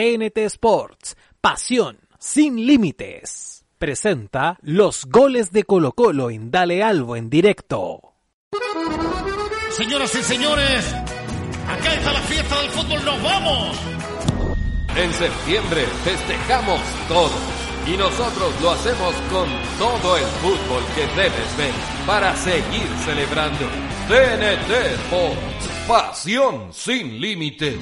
TNT Sports, pasión sin límites. Presenta los goles de Colo Colo en Dale Albo en directo. Señoras y señores, acá está la fiesta del fútbol, nos vamos. En septiembre festejamos todo y nosotros lo hacemos con todo el fútbol que debes ver para seguir celebrando. TNT Sports, pasión sin límite.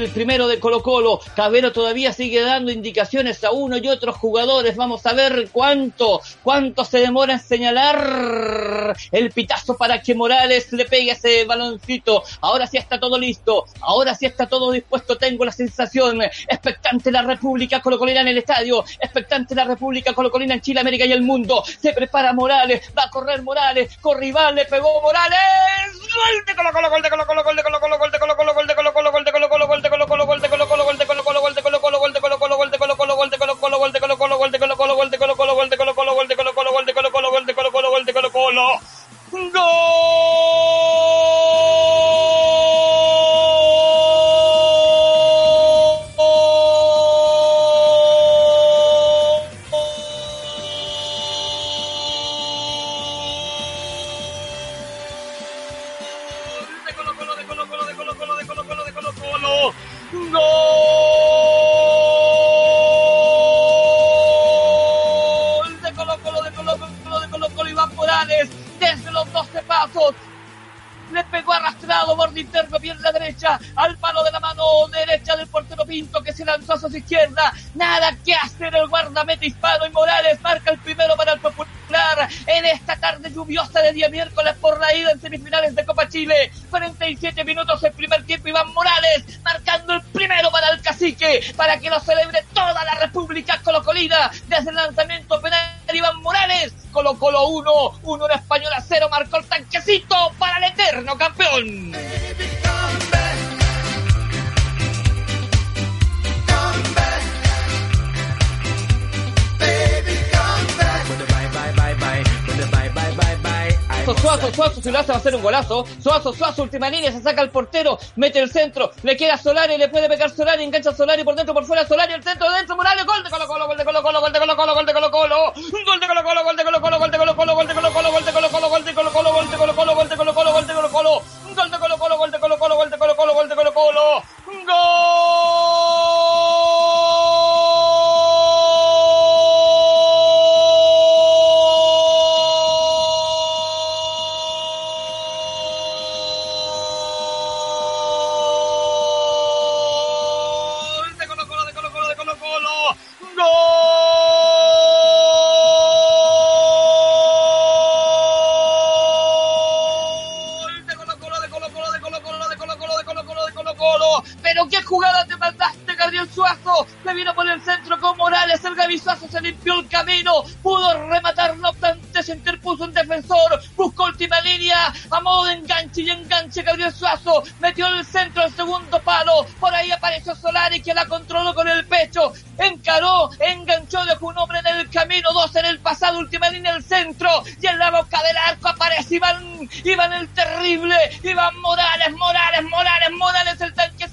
El primero de Colo Colo. Cabero todavía sigue dando indicaciones a uno y otros jugadores. Vamos a ver cuánto, cuánto se demora en señalar el pitazo para que Morales le pegue ese baloncito. Ahora sí está todo listo. Ahora sí está todo dispuesto. Tengo la sensación. Expectante la República Colocolina en el estadio. Expectante la República Colocolina en Chile, América y el mundo. Se prepara Morales. Va a correr Morales. Corrival le pegó Morales. Colo Colo, gol de Colo Colo, gol de Colo Colo, gol de Colo Colo, gol de Colo Colo, gol de Colo Colo, gol de Colo Colo, gol de Colo Colo, gol Le pegó arrastrado por interno, pierna derecha, al palo de la mano derecha del portero Pinto que se lanzó hacia su izquierda. Nada que hacer el guardameta hispano y Morales marca el primero para el Popular en esta tarde lluviosa de día miércoles por la ida en semifinales de Copa Chile. 47 minutos el primer tiempo, Iván Morales marcando el primero para el cacique, para que lo celebre toda la República Colocolina. Desde el lanzamiento penal, Iván Morales, Colo Colo 1, 1 en Español a 0, marcó el tanquecito para el eterno campeón. Suazo, Suazo, Suazo, si lo hace va a ser un golazo. Suazo, Suazo, última línea, se saca el portero, mete el centro, le queda Solari, le puede pegar Solari, engancha Solari por dentro, por fuera, Solari, el centro, dentro, Morales, gol de Colo Colo, gol de Colo Colo, gol de Colo Colo, gol de Colo Colo, gol de Colo Colo, gol de Colo pero qué jugada te mandaste Gabriel Suazo, que vino por el centro con Morales, el Gaby Suazo se limpió el camino, pudo rematar, no obstante se interpuso un defensor, buscó última línea, a modo de enganche y enganche Gabriel Suazo, metió el centro el segundo palo, por ahí apareció Solari que la controló con el pecho, encaró, enganchó, dejó un hombre en el camino, dos en el pasado, última línea el centro, y en la boca del arco aparece Iván, Iván el terrible, Iván Morales, Morales, Morales, Morales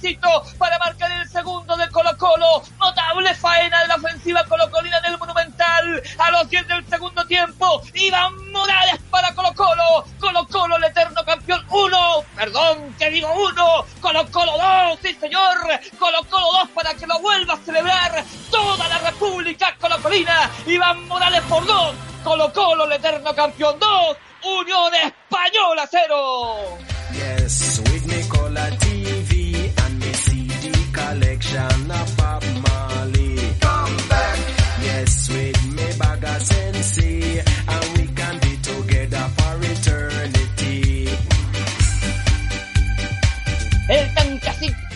el para marcar el segundo de Colo Colo, notable faena de la ofensiva colocolina del Monumental, a los 10 del segundo tiempo, Iván Morales para Colo Colo, Colo Colo el eterno campeón, uno, perdón, que digo uno, Colo Colo dos, sí señor, Colo Colo dos para que lo vuelva a celebrar toda la República Colocolina, Iván Morales por dos, Colo Colo el eterno campeón dos, Unión Española cero. Yes. Yes,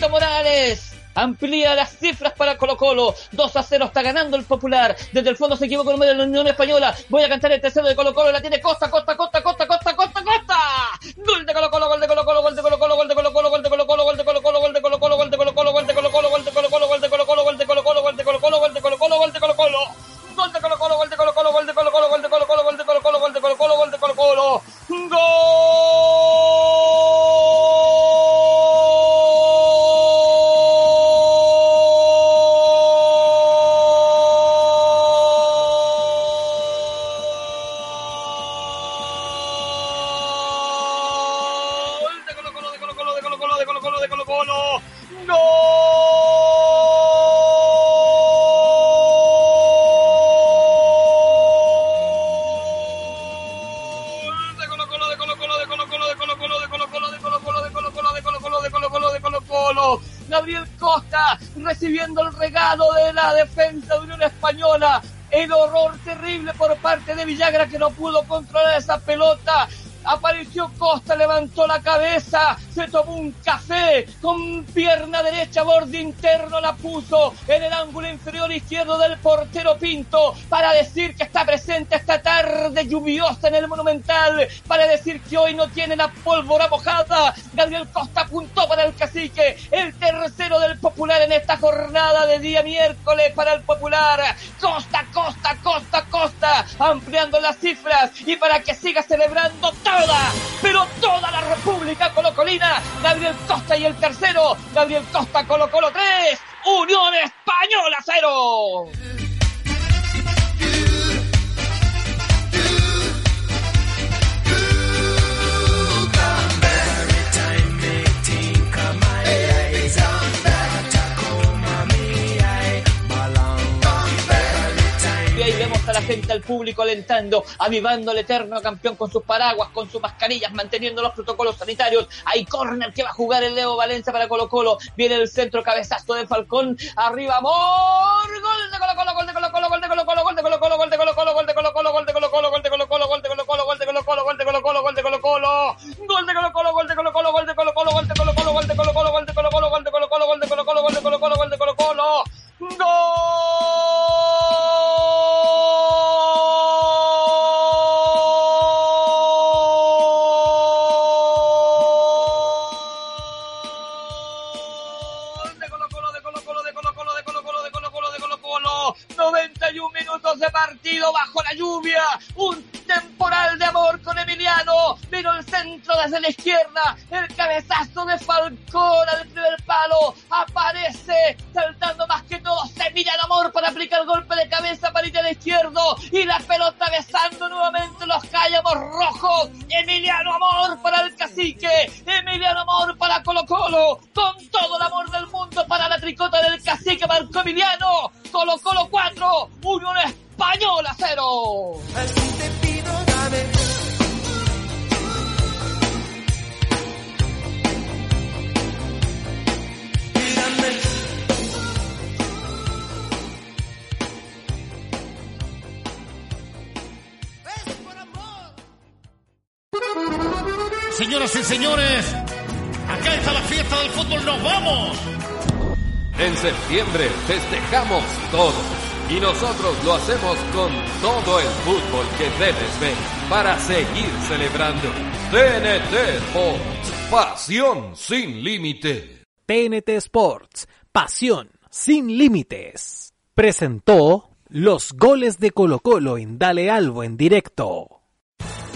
Morales amplía las cifras para Colo Colo. 2 a 0 está ganando el Popular. Desde el fondo se equivoca el medio de la Unión Española. Voy a cantar el tercero de Colo Colo. La tiene Costa, Costa, Costa, Costa, Costa, Costa, Costa. Gol de Colo Colo, gol de Colo Colo, gol de Colo Colo, gol de Colo Colo, gol de Colo Colo, gol de Colo Colo, gol de Colo Colo, gol de Colo Colo, gol de Colo Colo, gol de Colo Colo, gol de Colo Colo, gol de Colo Colo, gol de Colo Colo, gol de Colo Colo, gol de Gabriel Costa recibiendo el regalo de la defensa de Unión Española. El horror terrible por parte de Villagra que no pudo controlar esa pelota. Apareció Costa, levantó la cabeza, se tomó un café con pierna derecha, borde interno, la puso en el ángulo inferior izquierdo del portero Pinto para decir que está presente esta tarde lluviosa en el Monumental, para decir que hoy no tiene la pólvora mojada. Gabriel Costa apuntó para el cacique, el tercero del Popular en esta jornada de día miércoles para el Popular. Costa, Costa, Costa, Costa, ampliando las cifras y para que siga celebrando toda, pero toda la República Colocolina. Gabriel Costa y el tercero, Gabriel Costa Colo Colo 3, Unión Española 0. Público alentando, avivando al eterno campeón con sus paraguas, con sus mascarillas, manteniendo los protocolos sanitarios. Hay córner que va a jugar el Leo Valencia para Colo Colo. Viene el centro cabezazo de Falcón. Arriba, amor. Gol de Colo Colo, gol de Colo Colo, gol de Colo Colo, gol de Colo Colo, gol de Colo Colo, gol de Colo Colo, gol de Colo Colo, gol de Colo Colo, gol de Colo Colo, gol de Colo Colo, gol de Colo Colo, gol de Colo Colo. Gol de Colo Colo, gol de Colo Colo, gol de Colo Colo, gol de Colo minutos de partido bajo la lluvia. Un temporal de amor con Emiliano. Vino el centro desde la izquierda. El cabezazo de Falcón al primer palo. Aparece saltando más que todo Emiliano Amor para aplicar el golpe de cabeza para el izquierdo. Y la pelota besando nuevamente los cállamos rojos. Emiliano Amor para el cacique. Emiliano Amor para Colo Colo. Con todo el amor del mundo para la tricota del cacique Marco Emiliano. Colo Colo 4. Unión Española 0. Así te pido, dame. Mírame. Señoras y señores, acá está la fiesta del fútbol, nos vamos. En septiembre festejamos todo. Y nosotros lo hacemos con todo el fútbol que debes ver para seguir celebrando. TNT Sports, pasión sin límite. TNT Sports, pasión sin límites. Presentó los goles de Colo Colo en Dale Albo en directo.